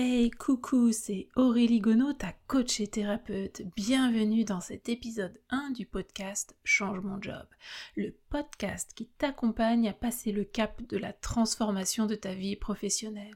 Hey, coucou, c'est Aurélie Gonod, ta coach et thérapeute. Bienvenue dans cet épisode 1 du podcast Change mon job, le podcast qui t'accompagne à passer le cap de la transformation de ta vie professionnelle.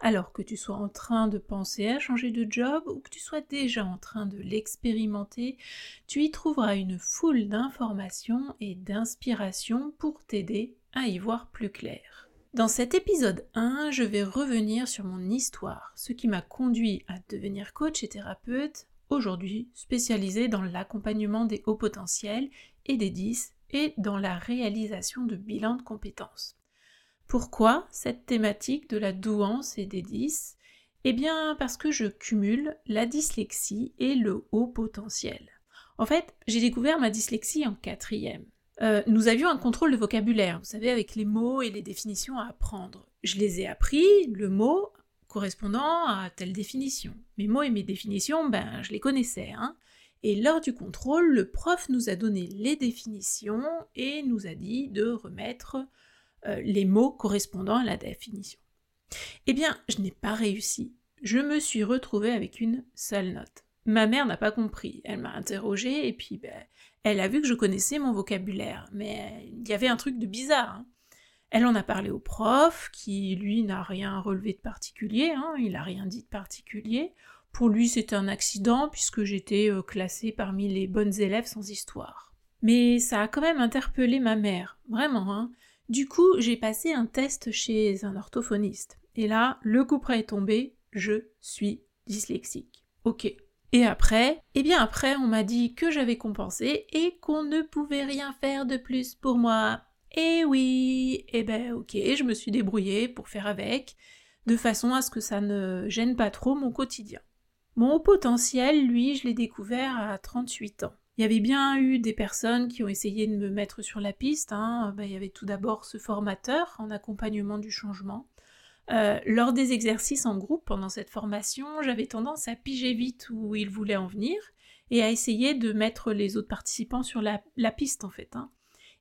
Alors que tu sois en train de penser à changer de job ou que tu sois déjà en train de l'expérimenter, tu y trouveras une foule d'informations et d'inspirations pour t'aider à y voir plus clair. Dans cet épisode 1, je vais revenir sur mon histoire, ce qui m'a conduit à devenir coach et thérapeute, aujourd'hui spécialisé dans l'accompagnement des hauts potentiels et des 10 et dans la réalisation de bilans de compétences. Pourquoi cette thématique de la douance et des 10 Eh bien parce que je cumule la dyslexie et le haut potentiel. En fait, j'ai découvert ma dyslexie en quatrième. Euh, nous avions un contrôle de vocabulaire, vous savez, avec les mots et les définitions à apprendre. Je les ai appris, le mot correspondant à telle définition. Mes mots et mes définitions, ben, je les connaissais. Hein. Et lors du contrôle, le prof nous a donné les définitions et nous a dit de remettre euh, les mots correspondant à la définition. Eh bien, je n'ai pas réussi. Je me suis retrouvée avec une seule note. Ma mère n'a pas compris. Elle m'a interrogée et puis ben, elle a vu que je connaissais mon vocabulaire, mais il y avait un truc de bizarre. Hein. Elle en a parlé au prof, qui lui n'a rien relevé de particulier, hein, il n'a rien dit de particulier. Pour lui, c'était un accident puisque j'étais euh, classée parmi les bonnes élèves sans histoire. Mais ça a quand même interpellé ma mère, vraiment. Hein. Du coup, j'ai passé un test chez un orthophoniste. Et là, le coup près est tombé, je suis dyslexique. Ok, et après, eh bien après, on m'a dit que j'avais compensé et qu'on ne pouvait rien faire de plus pour moi. Et oui, eh ben ok, je me suis débrouillée pour faire avec, de façon à ce que ça ne gêne pas trop mon quotidien. Mon potentiel, lui, je l'ai découvert à 38 ans. Il y avait bien eu des personnes qui ont essayé de me mettre sur la piste. Hein. Ben, il y avait tout d'abord ce formateur en accompagnement du changement. Euh, lors des exercices en groupe pendant cette formation, j'avais tendance à piger vite où il voulait en venir et à essayer de mettre les autres participants sur la, piste en fait. Hein.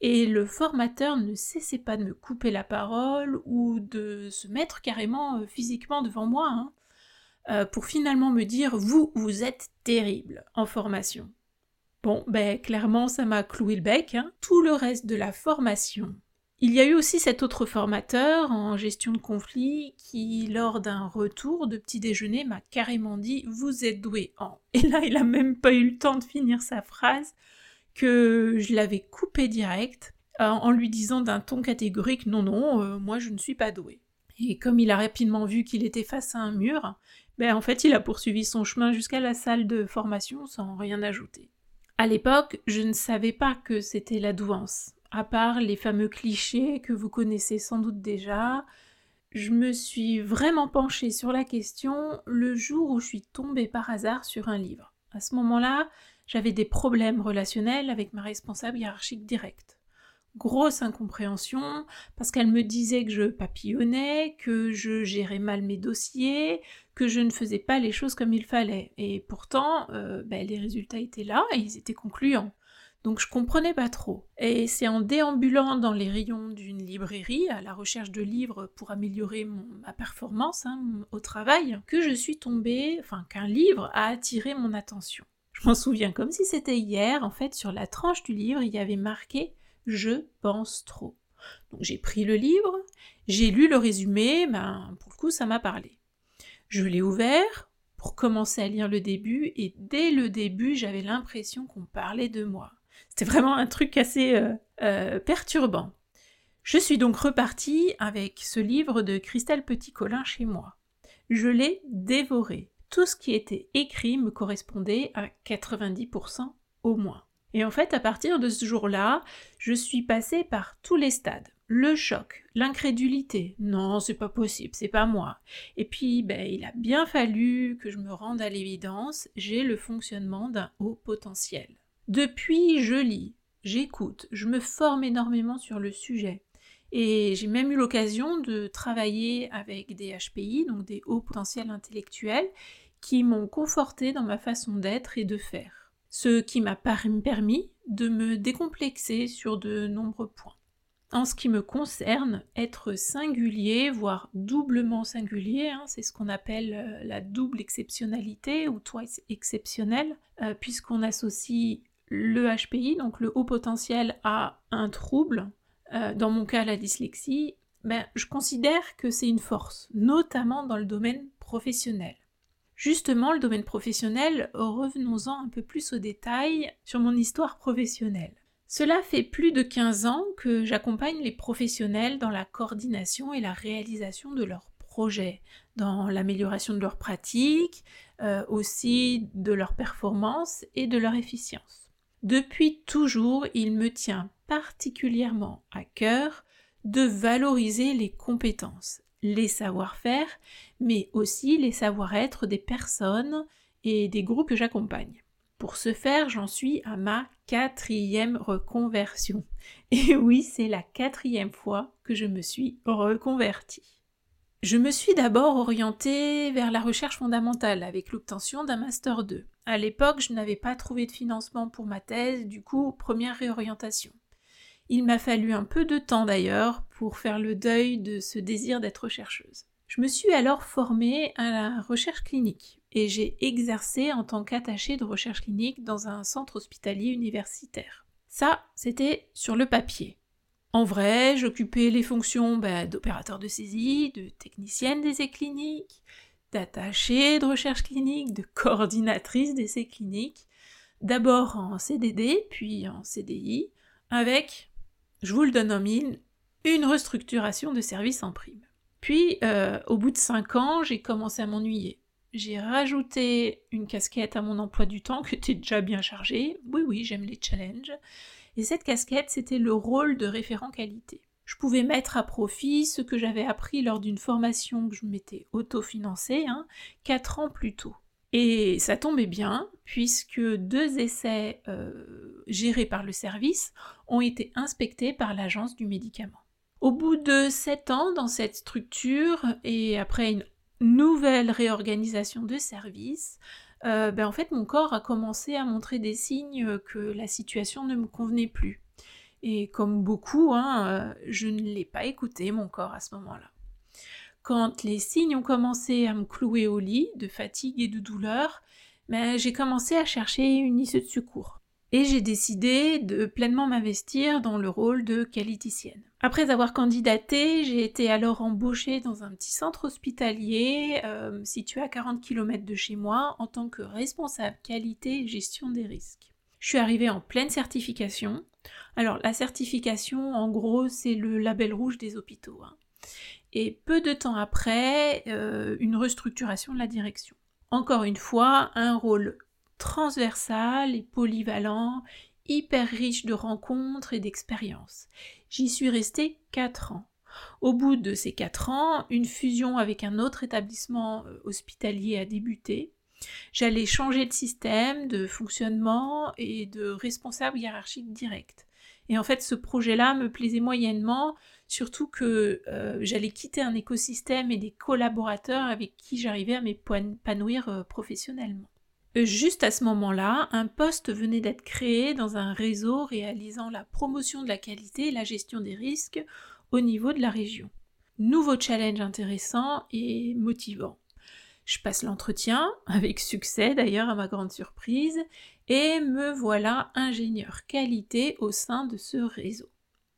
Et le formateur ne cessait pas de me couper la parole ou de se mettre carrément euh, physiquement devant moi hein, euh, pour finalement me dire vous, vous êtes terrible en formation. Bon, ben clairement ça m'a cloué le bec. Hein. Tout le reste de la formation il y a eu aussi cet autre formateur en gestion de conflit qui, lors d'un retour de petit déjeuner, m'a carrément dit Vous êtes doué en. Et là, il a même pas eu le temps de finir sa phrase que je l'avais coupé direct euh, en lui disant d'un ton catégorique Non, non, euh, moi je ne suis pas doué. Et comme il a rapidement vu qu'il était face à un mur, ben en fait il a poursuivi son chemin jusqu'à la salle de formation sans rien ajouter. À l'époque, je ne savais pas que c'était la douance à part les fameux clichés que vous connaissez sans doute déjà, je me suis vraiment penchée sur la question le jour où je suis tombée par hasard sur un livre. À ce moment-là, j'avais des problèmes relationnels avec ma responsable hiérarchique directe. Grosse incompréhension, parce qu'elle me disait que je papillonnais, que je gérais mal mes dossiers, que je ne faisais pas les choses comme il fallait. Et pourtant, euh, ben, les résultats étaient là et ils étaient concluants. Donc je comprenais pas trop. Et c'est en déambulant dans les rayons d'une librairie à la recherche de livres pour améliorer ma performance hein, au travail que je suis tombée, enfin qu'un livre a attiré mon attention. Je m'en souviens comme si c'était hier, en fait sur la tranche du livre il y avait marqué Je pense trop. Donc j'ai pris le livre, j'ai lu le résumé, ben pour le coup ça m'a parlé. Je l'ai ouvert pour commencer à lire le début et dès le début j'avais l'impression qu'on parlait de moi. C'était vraiment un truc assez euh, euh, perturbant. Je suis donc repartie avec ce livre de Christelle Petit-Colin chez moi. Je l'ai dévoré. Tout ce qui était écrit me correspondait à 90% au moins. Et en fait, à partir de ce jour-là, je suis passée par tous les stades. Le choc, l'incrédulité, non, c'est pas possible, c'est pas moi. Et puis, ben, il a bien fallu que je me rende à l'évidence, j'ai le fonctionnement d'un haut potentiel. Depuis, je lis, j'écoute, je me forme énormément sur le sujet. Et j'ai même eu l'occasion de travailler avec des HPI, donc des hauts potentiels intellectuels, qui m'ont conforté dans ma façon d'être et de faire. Ce qui m'a permis de me décomplexer sur de nombreux points. En ce qui me concerne, être singulier, voire doublement singulier, hein, c'est ce qu'on appelle euh, la double exceptionnalité ou twice exceptionnel, euh, puisqu'on associe le HPI, donc le haut potentiel, à un trouble, euh, dans mon cas la dyslexie, ben, je considère que c'est une force, notamment dans le domaine professionnel. Justement, le domaine professionnel, revenons-en un peu plus au détail sur mon histoire professionnelle. Cela fait plus de 15 ans que j'accompagne les professionnels dans la coordination et la réalisation de leurs projets, dans l'amélioration de leurs pratiques, euh, aussi de leur performance et de leur efficience. Depuis toujours, il me tient particulièrement à cœur de valoriser les compétences, les savoir-faire, mais aussi les savoir-être des personnes et des groupes que j'accompagne. Pour ce faire, j'en suis à ma quatrième reconversion. Et oui, c'est la quatrième fois que je me suis reconvertie. Je me suis d'abord orientée vers la recherche fondamentale avec l'obtention d'un Master 2. À l'époque, je n'avais pas trouvé de financement pour ma thèse, du coup, première réorientation. Il m'a fallu un peu de temps d'ailleurs pour faire le deuil de ce désir d'être chercheuse. Je me suis alors formée à la recherche clinique et j'ai exercé en tant qu'attachée de recherche clinique dans un centre hospitalier universitaire. Ça, c'était sur le papier. En vrai, j'occupais les fonctions bah, d'opérateur de saisie, de technicienne d'essais cliniques, d'attachée de recherche clinique, de coordinatrice d'essais cliniques, d'abord en CDD, puis en CDI, avec je vous le donne en mille, une restructuration de service en prime. Puis, euh, au bout de cinq ans, j'ai commencé à m'ennuyer. J'ai rajouté une casquette à mon emploi du temps qui était déjà bien chargé. Oui, oui, j'aime les challenges. Et cette casquette, c'était le rôle de référent qualité. Je pouvais mettre à profit ce que j'avais appris lors d'une formation que je m'étais autofinancée, hein, quatre ans plus tôt. Et ça tombait bien, puisque deux essais euh, gérés par le service ont été inspectés par l'agence du médicament. Au bout de sept ans dans cette structure, et après une nouvelle réorganisation de service, euh, ben en fait mon corps a commencé à montrer des signes que la situation ne me convenait plus. Et comme beaucoup, hein, euh, je ne l'ai pas écouté, mon corps, à ce moment-là. Quand les signes ont commencé à me clouer au lit, de fatigue et de douleur, ben, j'ai commencé à chercher une issue de secours. Et j'ai décidé de pleinement m'investir dans le rôle de qualiticienne. Après avoir candidaté, j'ai été alors embauchée dans un petit centre hospitalier euh, situé à 40 km de chez moi en tant que responsable qualité et gestion des risques. Je suis arrivée en pleine certification. Alors la certification, en gros, c'est le label rouge des hôpitaux. Hein et peu de temps après, euh, une restructuration de la direction. Encore une fois, un rôle transversal et polyvalent, hyper riche de rencontres et d'expériences. J'y suis restée 4 ans. Au bout de ces 4 ans, une fusion avec un autre établissement euh, hospitalier a débuté. J'allais changer de système, de fonctionnement et de responsable hiérarchique direct. Et en fait, ce projet-là me plaisait moyennement surtout que euh, j'allais quitter un écosystème et des collaborateurs avec qui j'arrivais à m'épanouir euh, professionnellement. Euh, juste à ce moment-là, un poste venait d'être créé dans un réseau réalisant la promotion de la qualité et la gestion des risques au niveau de la région. Nouveau challenge intéressant et motivant. Je passe l'entretien, avec succès d'ailleurs à ma grande surprise, et me voilà ingénieur qualité au sein de ce réseau.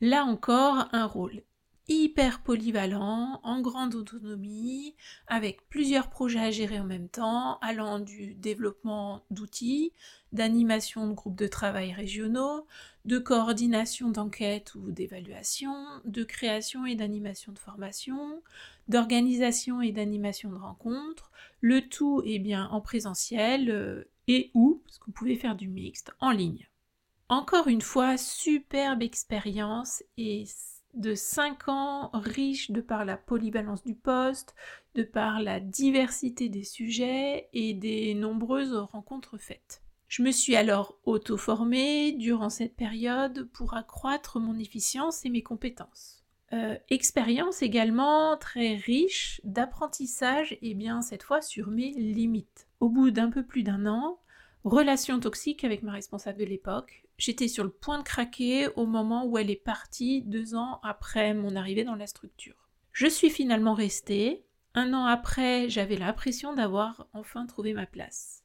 Là encore, un rôle hyper polyvalent, en grande autonomie, avec plusieurs projets à gérer en même temps, allant du développement d'outils, d'animation de groupes de travail régionaux, de coordination d'enquête ou d'évaluation, de création et d'animation de formation, d'organisation et d'animation de rencontres, le tout est bien en présentiel euh, et ou, parce qu'on pouvait faire du mixte, en ligne. Encore une fois, superbe expérience et de 5 ans riche de par la polyvalence du poste, de par la diversité des sujets et des nombreuses rencontres faites. Je me suis alors auto-formée durant cette période pour accroître mon efficience et mes compétences. Euh, expérience également très riche d'apprentissage et bien cette fois sur mes limites. Au bout d'un peu plus d'un an, relation toxique avec ma responsable de l'époque, j'étais sur le point de craquer au moment où elle est partie deux ans après mon arrivée dans la structure. Je suis finalement restée. Un an après, j'avais l'impression d'avoir enfin trouvé ma place.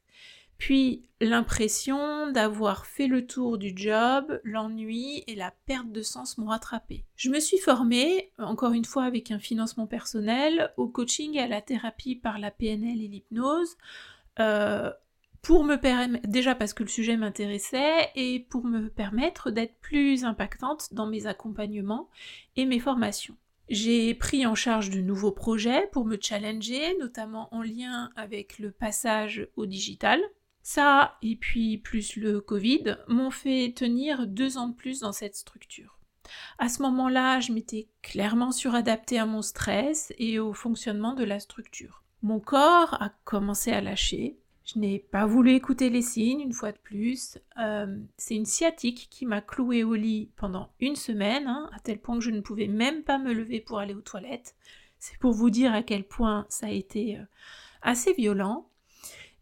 Puis l'impression d'avoir fait le tour du job, l'ennui et la perte de sens m'ont rattrapé. Je me suis formée, encore une fois avec un financement personnel, au coaching et à la thérapie par la PNL et l'hypnose, euh, pour me permettre, déjà parce que le sujet m'intéressait et pour me permettre d'être plus impactante dans mes accompagnements et mes formations. J'ai pris en charge de nouveaux projets pour me challenger, notamment en lien avec le passage au digital. Ça, et puis plus le Covid, m'ont fait tenir deux ans de plus dans cette structure. À ce moment-là, je m'étais clairement suradaptée à mon stress et au fonctionnement de la structure. Mon corps a commencé à lâcher. Je n'ai pas voulu écouter les signes une fois de plus. Euh, c'est une sciatique qui m'a clouée au lit pendant une semaine, hein, à tel point que je ne pouvais même pas me lever pour aller aux toilettes. C'est pour vous dire à quel point ça a été euh, assez violent.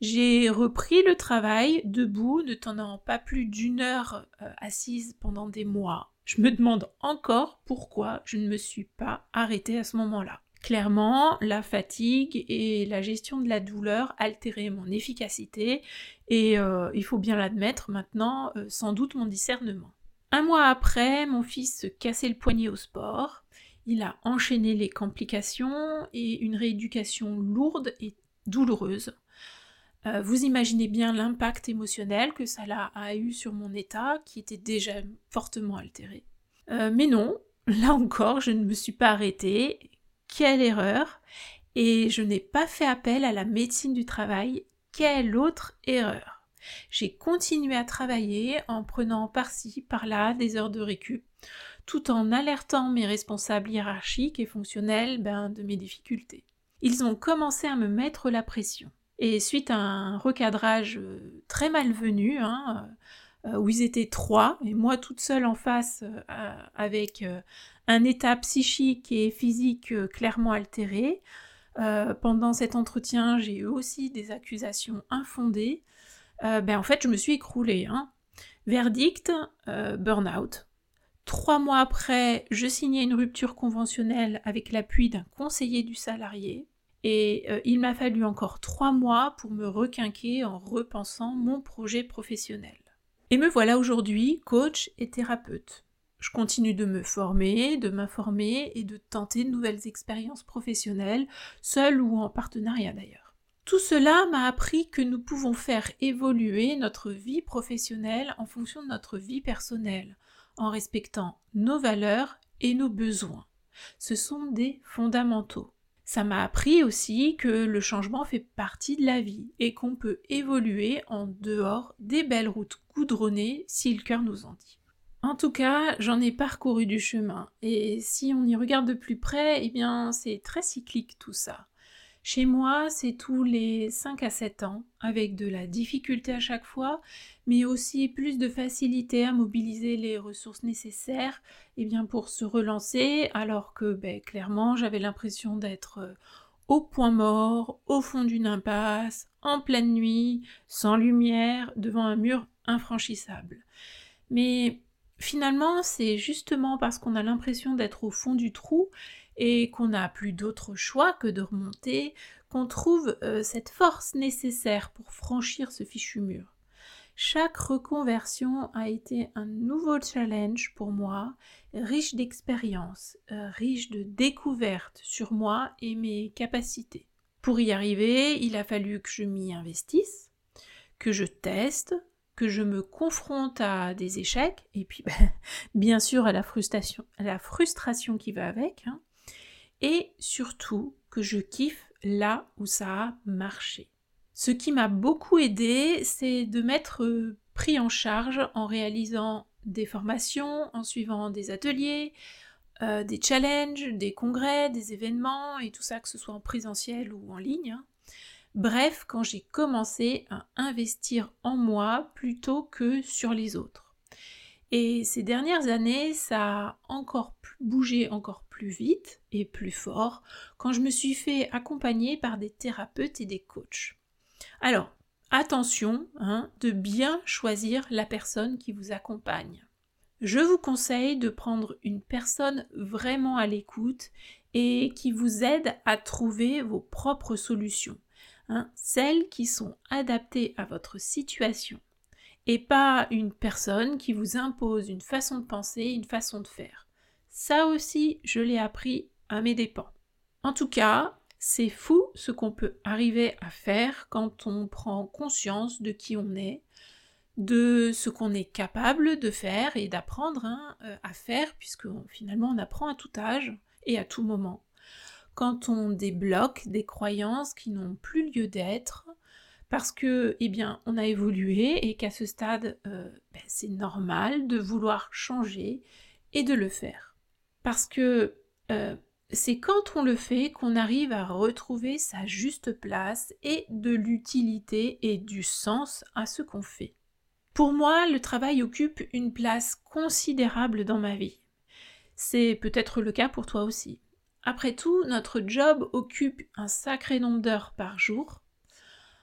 J'ai repris le travail debout, ne tenant pas plus d'une heure euh, assise pendant des mois. Je me demande encore pourquoi je ne me suis pas arrêtée à ce moment-là. Clairement, la fatigue et la gestion de la douleur altéraient mon efficacité et euh, il faut bien l'admettre maintenant, euh, sans doute mon discernement. Un mois après, mon fils se cassait le poignet au sport. Il a enchaîné les complications et une rééducation lourde et douloureuse. Euh, vous imaginez bien l'impact émotionnel que ça a eu sur mon état qui était déjà fortement altéré. Mais non, là encore, je ne me suis pas arrêtée. Quelle erreur Et je n'ai pas fait appel à la médecine du travail. Quelle autre erreur J'ai continué à travailler en prenant par-ci, par-là des heures de récup, tout en alertant mes responsables hiérarchiques et fonctionnels ben, de mes difficultés. Ils ont commencé à me mettre la pression. Et suite à un recadrage euh, très malvenu, hein, euh, où ils étaient trois, et moi toute seule en face, euh, avec un état psychique et physique clairement altéré, pendant cet entretien, j'ai eu aussi des accusations infondées. ben en fait, je me suis écroulée. Hein. Verdict, burn-out. Trois mois après, je signais une rupture conventionnelle avec l'appui d'un conseiller du salarié. Et euh, il m'a fallu encore trois mois pour me requinquer en repensant mon projet professionnel. Et me voilà aujourd'hui coach et thérapeute. Je continue de me former, de m'informer et de tenter de nouvelles expériences professionnelles, seule ou en partenariat d'ailleurs. Tout cela m'a appris que nous pouvons faire évoluer notre vie professionnelle en fonction de notre vie personnelle, en respectant nos valeurs et nos besoins. Ce sont des fondamentaux. Ça m'a appris aussi que le changement fait partie de la vie et qu'on peut évoluer en dehors des belles routes goudronnées si le cœur nous en dit. En tout cas, j'en ai parcouru du chemin et si on y regarde de plus près, eh bien c'est très cyclique tout ça. Chez moi, c'est tous les 5 à 7 ans, avec de la difficulté à chaque fois, mais aussi plus de facilité à mobiliser les ressources nécessaires eh bien, pour se relancer, alors que ben, clairement j'avais l'impression d'être euh, au point mort, au fond d'une impasse, en pleine nuit, sans lumière, devant un mur infranchissable. Mais finalement, c'est justement parce qu'on a l'impression d'être au fond du trou et qu'on n'a plus d'autre choix que de remonter, qu'on trouve euh, cette force nécessaire pour franchir ce fichu mur. Chaque reconversion a été un nouveau challenge pour moi, riche d'expériences, euh, riche de découvertes sur moi et mes capacités. Pour y arriver, il a fallu que je m'y investisse, que je teste, que je me confronte à des échecs, et puis ben, bien sûr à la frustration, à la frustration qui va avec, hein et surtout que je kiffe là où ça a marché. Ce qui m'a beaucoup aidé, c'est de m'être euh, pris en charge en réalisant des formations, en suivant des ateliers, euh, des challenges, des congrès, des événements et tout ça, que ce soit en présentiel ou en ligne. Hein. Bref, quand j'ai commencé à investir en moi plutôt que sur les autres. Et ces dernières années, ça a encore bougé encore plus vite et plus fort quand je me suis fait accompagner par des thérapeutes et des coachs. Alors, attention hein, de bien choisir la personne qui vous accompagne. Je vous conseille de prendre une personne vraiment à l'écoute et qui vous aide à trouver vos propres solutions, hein, celles qui sont adaptées à votre situation, et pas une personne qui vous impose une façon de penser, une façon de faire. Ça aussi, je l'ai appris à mes dépens. En tout cas, c'est fou ce qu'on peut arriver à faire quand on prend conscience de qui on est, de ce qu'on est capable de faire et d'apprendre hein, euh, à faire, puisque finalement on apprend à tout âge et à tout moment. Quand on débloque des croyances qui n'ont plus lieu d'être, parce que, eh bien, on a évolué et qu'à ce stade, euh, ben, c'est normal de vouloir changer et de le faire. Parce que euh, c'est quand on le fait qu'on arrive à retrouver sa juste place et de l'utilité et du sens à ce qu'on fait. Pour moi, le travail occupe une place considérable dans ma vie. C'est peut-être le cas pour toi aussi. Après tout, notre job occupe un sacré nombre d'heures par jour.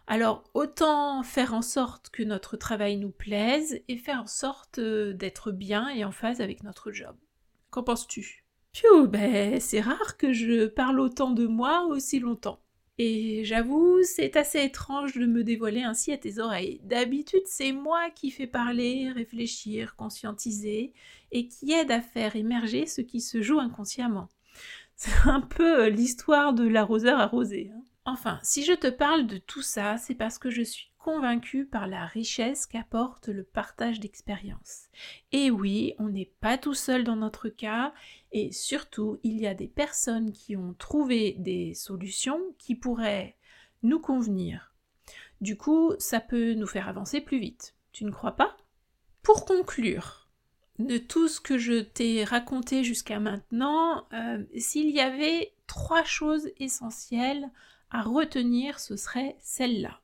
Alors autant faire en sorte que notre travail nous plaise et faire en sorte euh, d'être bien et en phase avec notre job. Qu'en penses-tu? Piou, ben c'est rare que je parle autant de moi aussi longtemps. Et j'avoue, c'est assez étrange de me dévoiler ainsi à tes oreilles. D'habitude, c'est moi qui fais parler, réfléchir, conscientiser, et qui aide à faire émerger ce qui se joue inconsciemment. C'est un peu l'histoire de l'arroseur arrosé. Hein. Enfin, si je te parle de tout ça, c'est parce que je suis convaincu par la richesse qu'apporte le partage d'expériences. Et oui, on n'est pas tout seul dans notre cas, et surtout, il y a des personnes qui ont trouvé des solutions qui pourraient nous convenir. Du coup, ça peut nous faire avancer plus vite. Tu ne crois pas? Pour conclure, de tout ce que je t'ai raconté jusqu'à maintenant, euh, s'il y avait trois choses essentielles à retenir, ce serait celle-là.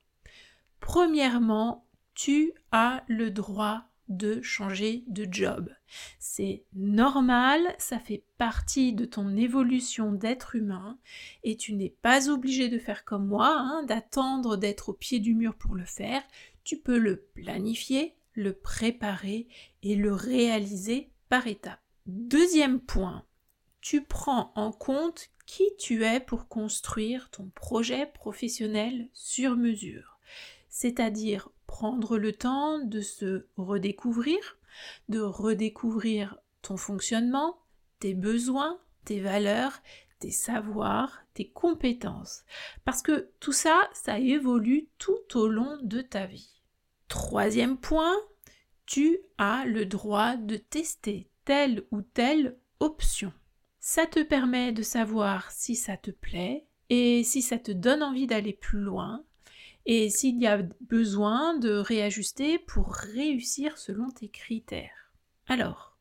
Premièrement, tu as le droit de changer de job. C'est normal, ça fait partie de ton évolution d'être humain et tu n'es pas obligé de faire comme moi, hein, d'attendre d'être au pied du mur pour le faire. Tu peux le planifier, le préparer et le réaliser par étapes. Deuxième point, tu prends en compte qui tu es pour construire ton projet professionnel sur mesure c'est-à-dire prendre le temps de se redécouvrir, de redécouvrir ton fonctionnement, tes besoins, tes valeurs, tes savoirs, tes compétences. Parce que tout ça, ça évolue tout au long de ta vie. Troisième point, tu as le droit de tester telle ou telle option. Ça te permet de savoir si ça te plaît et si ça te donne envie d'aller plus loin et s'il y a besoin de réajuster pour réussir selon tes critères. Alors,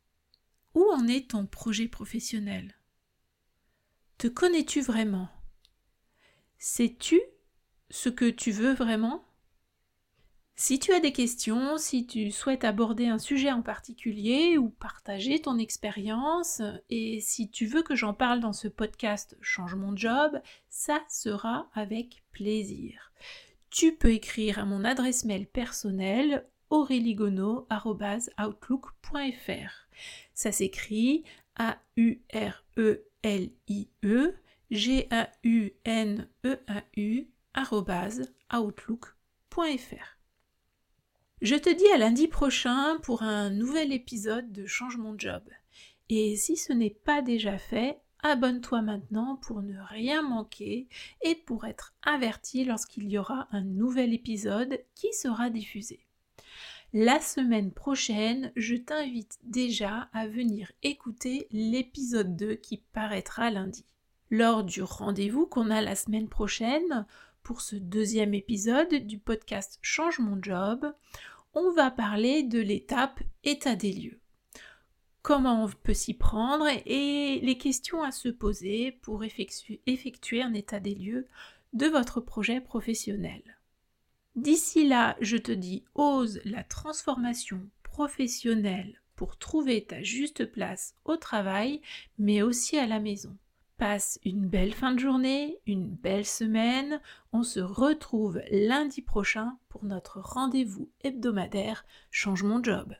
où en est ton projet professionnel? Te connais-tu vraiment? Sais-tu ce que tu veux vraiment? Si tu as des questions, si tu souhaites aborder un sujet en particulier ou partager ton expérience, et si tu veux que j'en parle dans ce podcast Change mon job, ça sera avec plaisir tu peux écrire à mon adresse mail personnelle aureligono.outlook.fr. Ça s'écrit A-U-R-E-L-I-E G-A-U-N-E-A-U outlook.fr. Je te dis à lundi prochain pour un nouvel épisode de Change mon job. Et si ce n'est pas déjà fait, abonne-toi maintenant pour ne rien manquer et pour être averti lorsqu'il y aura un nouvel épisode qui sera diffusé. La semaine prochaine, je t'invite déjà à venir écouter l'épisode 2 qui paraîtra lundi. Lors du rendez-vous qu'on a la semaine prochaine pour ce deuxième épisode du podcast Change mon job, on va parler de l'étape état des lieux comment on peut s'y prendre et les questions à se poser pour effectuer, un état des lieux de votre projet professionnel. D'ici là, je te dis, ose la transformation professionnelle pour trouver ta juste place au travail, mais aussi à la maison. Passe une belle fin de journée, une belle semaine. On se retrouve lundi prochain pour notre rendez-vous hebdomadaire Change mon job.